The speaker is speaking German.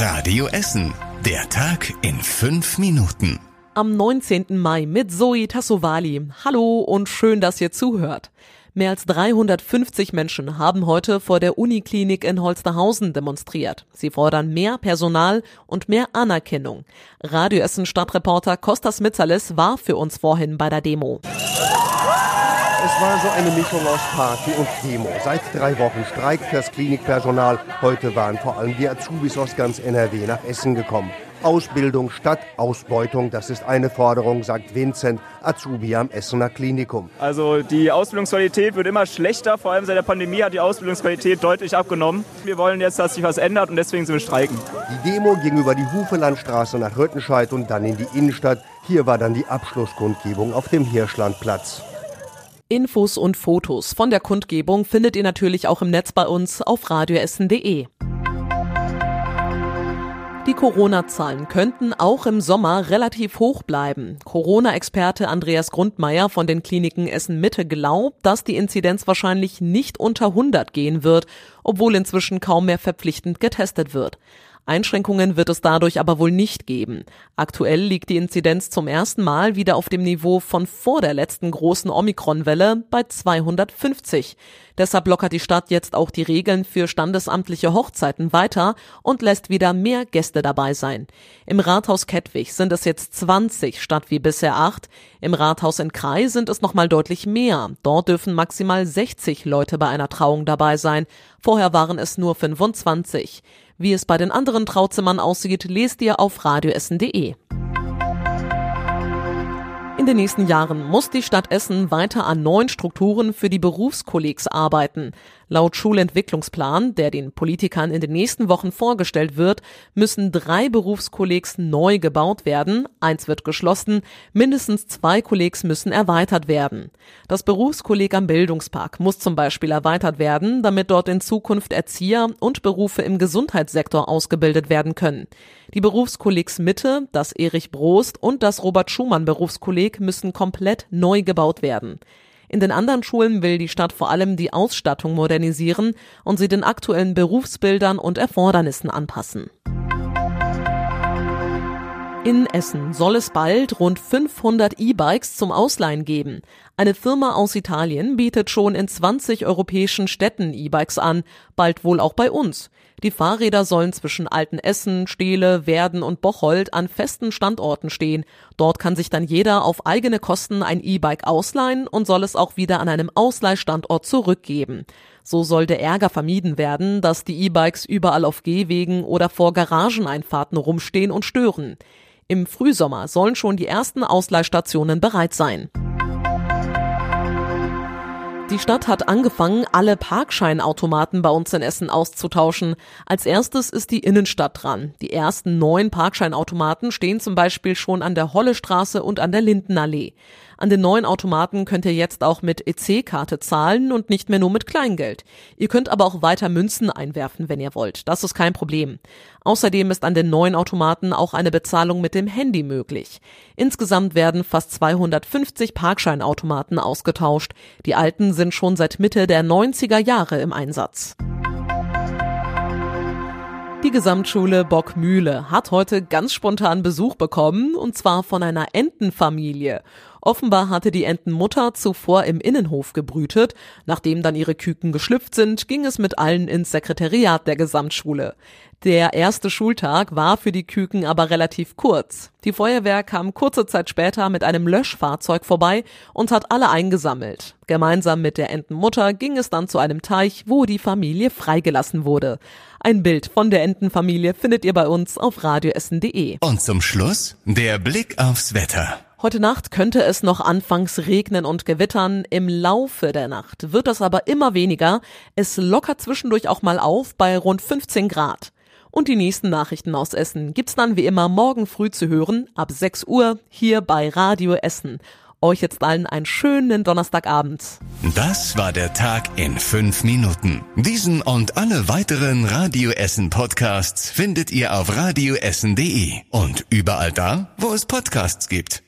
Radio Essen. Der Tag in fünf Minuten. Am 19. Mai mit Zoe Tassovali. Hallo und schön, dass ihr zuhört. Mehr als 350 Menschen haben heute vor der Uniklinik in Holsterhausen demonstriert. Sie fordern mehr Personal und mehr Anerkennung. Radio Essen Stadtreporter Kostas Mitzales war für uns vorhin bei der Demo. Es war so eine Mischung aus Party und Demo. Seit drei Wochen streikt das Klinikpersonal. Heute waren vor allem die Azubis aus ganz NRW nach Essen gekommen. Ausbildung statt Ausbeutung, das ist eine Forderung, sagt Vincent, Azubi am Essener Klinikum. Also die Ausbildungsqualität wird immer schlechter, vor allem seit der Pandemie hat die Ausbildungsqualität deutlich abgenommen. Wir wollen jetzt, dass sich was ändert und deswegen sind wir streiken. Die Demo ging über die Hufelandstraße nach Röttenscheid und dann in die Innenstadt. Hier war dann die Abschlusskundgebung auf dem Hirschlandplatz. Infos und Fotos von der Kundgebung findet ihr natürlich auch im Netz bei uns auf radioessen.de. Die Corona-Zahlen könnten auch im Sommer relativ hoch bleiben. Corona-Experte Andreas Grundmeier von den Kliniken Essen Mitte glaubt, dass die Inzidenz wahrscheinlich nicht unter 100 gehen wird, obwohl inzwischen kaum mehr verpflichtend getestet wird. Einschränkungen wird es dadurch aber wohl nicht geben. Aktuell liegt die Inzidenz zum ersten Mal wieder auf dem Niveau von vor der letzten großen Omikron-Welle bei 250. Deshalb lockert die Stadt jetzt auch die Regeln für standesamtliche Hochzeiten weiter und lässt wieder mehr Gäste dabei sein. Im Rathaus Kettwig sind es jetzt 20 statt wie bisher 8. Im Rathaus in Krai sind es nochmal deutlich mehr. Dort dürfen maximal 60 Leute bei einer Trauung dabei sein. Vorher waren es nur 25. Wie es bei den anderen Trauzimmern aussieht, lest ihr auf radioessen.de. In den nächsten Jahren muss die Stadt Essen weiter an neuen Strukturen für die Berufskollegs arbeiten. Laut Schulentwicklungsplan, der den Politikern in den nächsten Wochen vorgestellt wird, müssen drei Berufskollegs neu gebaut werden, eins wird geschlossen, mindestens zwei Kollegs müssen erweitert werden. Das Berufskolleg am Bildungspark muss zum Beispiel erweitert werden, damit dort in Zukunft Erzieher und Berufe im Gesundheitssektor ausgebildet werden können. Die Berufskollegs Mitte, das Erich Brost und das Robert Schumann Berufskolleg müssen komplett neu gebaut werden. In den anderen Schulen will die Stadt vor allem die Ausstattung modernisieren und sie den aktuellen Berufsbildern und Erfordernissen anpassen. In Essen soll es bald rund 500 E-Bikes zum Ausleihen geben. Eine Firma aus Italien bietet schon in 20 europäischen Städten E-Bikes an, bald wohl auch bei uns. Die Fahrräder sollen zwischen Altenessen, Steele, Werden und Bocholt an festen Standorten stehen. Dort kann sich dann jeder auf eigene Kosten ein E-Bike ausleihen und soll es auch wieder an einem Ausleihstandort zurückgeben. So soll der Ärger vermieden werden, dass die E-Bikes überall auf Gehwegen oder vor Garageneinfahrten rumstehen und stören. Im Frühsommer sollen schon die ersten Ausleihstationen bereit sein. Die Stadt hat angefangen, alle Parkscheinautomaten bei uns in Essen auszutauschen. Als erstes ist die Innenstadt dran. Die ersten neun Parkscheinautomaten stehen zum Beispiel schon an der Hollestraße und an der Lindenallee. An den neuen Automaten könnt ihr jetzt auch mit EC-Karte zahlen und nicht mehr nur mit Kleingeld. Ihr könnt aber auch weiter Münzen einwerfen, wenn ihr wollt. Das ist kein Problem. Außerdem ist an den neuen Automaten auch eine Bezahlung mit dem Handy möglich. Insgesamt werden fast 250 Parkscheinautomaten ausgetauscht. Die alten sind schon seit Mitte der 90er Jahre im Einsatz. Die Gesamtschule Bockmühle hat heute ganz spontan Besuch bekommen, und zwar von einer Entenfamilie. Offenbar hatte die Entenmutter zuvor im Innenhof gebrütet. Nachdem dann ihre Küken geschlüpft sind, ging es mit allen ins Sekretariat der Gesamtschule. Der erste Schultag war für die Küken aber relativ kurz. Die Feuerwehr kam kurze Zeit später mit einem Löschfahrzeug vorbei und hat alle eingesammelt. Gemeinsam mit der Entenmutter ging es dann zu einem Teich, wo die Familie freigelassen wurde. Ein Bild von der Entenfamilie findet ihr bei uns auf radioessen.de. Und zum Schluss der Blick aufs Wetter. Heute Nacht könnte es noch anfangs regnen und gewittern. Im Laufe der Nacht wird das aber immer weniger. Es lockert zwischendurch auch mal auf bei rund 15 Grad. Und die nächsten Nachrichten aus Essen gibt's dann wie immer morgen früh zu hören, ab 6 Uhr, hier bei Radio Essen. Euch jetzt allen einen schönen Donnerstagabend. Das war der Tag in fünf Minuten. Diesen und alle weiteren Radio Essen Podcasts findet ihr auf radioessen.de und überall da, wo es Podcasts gibt.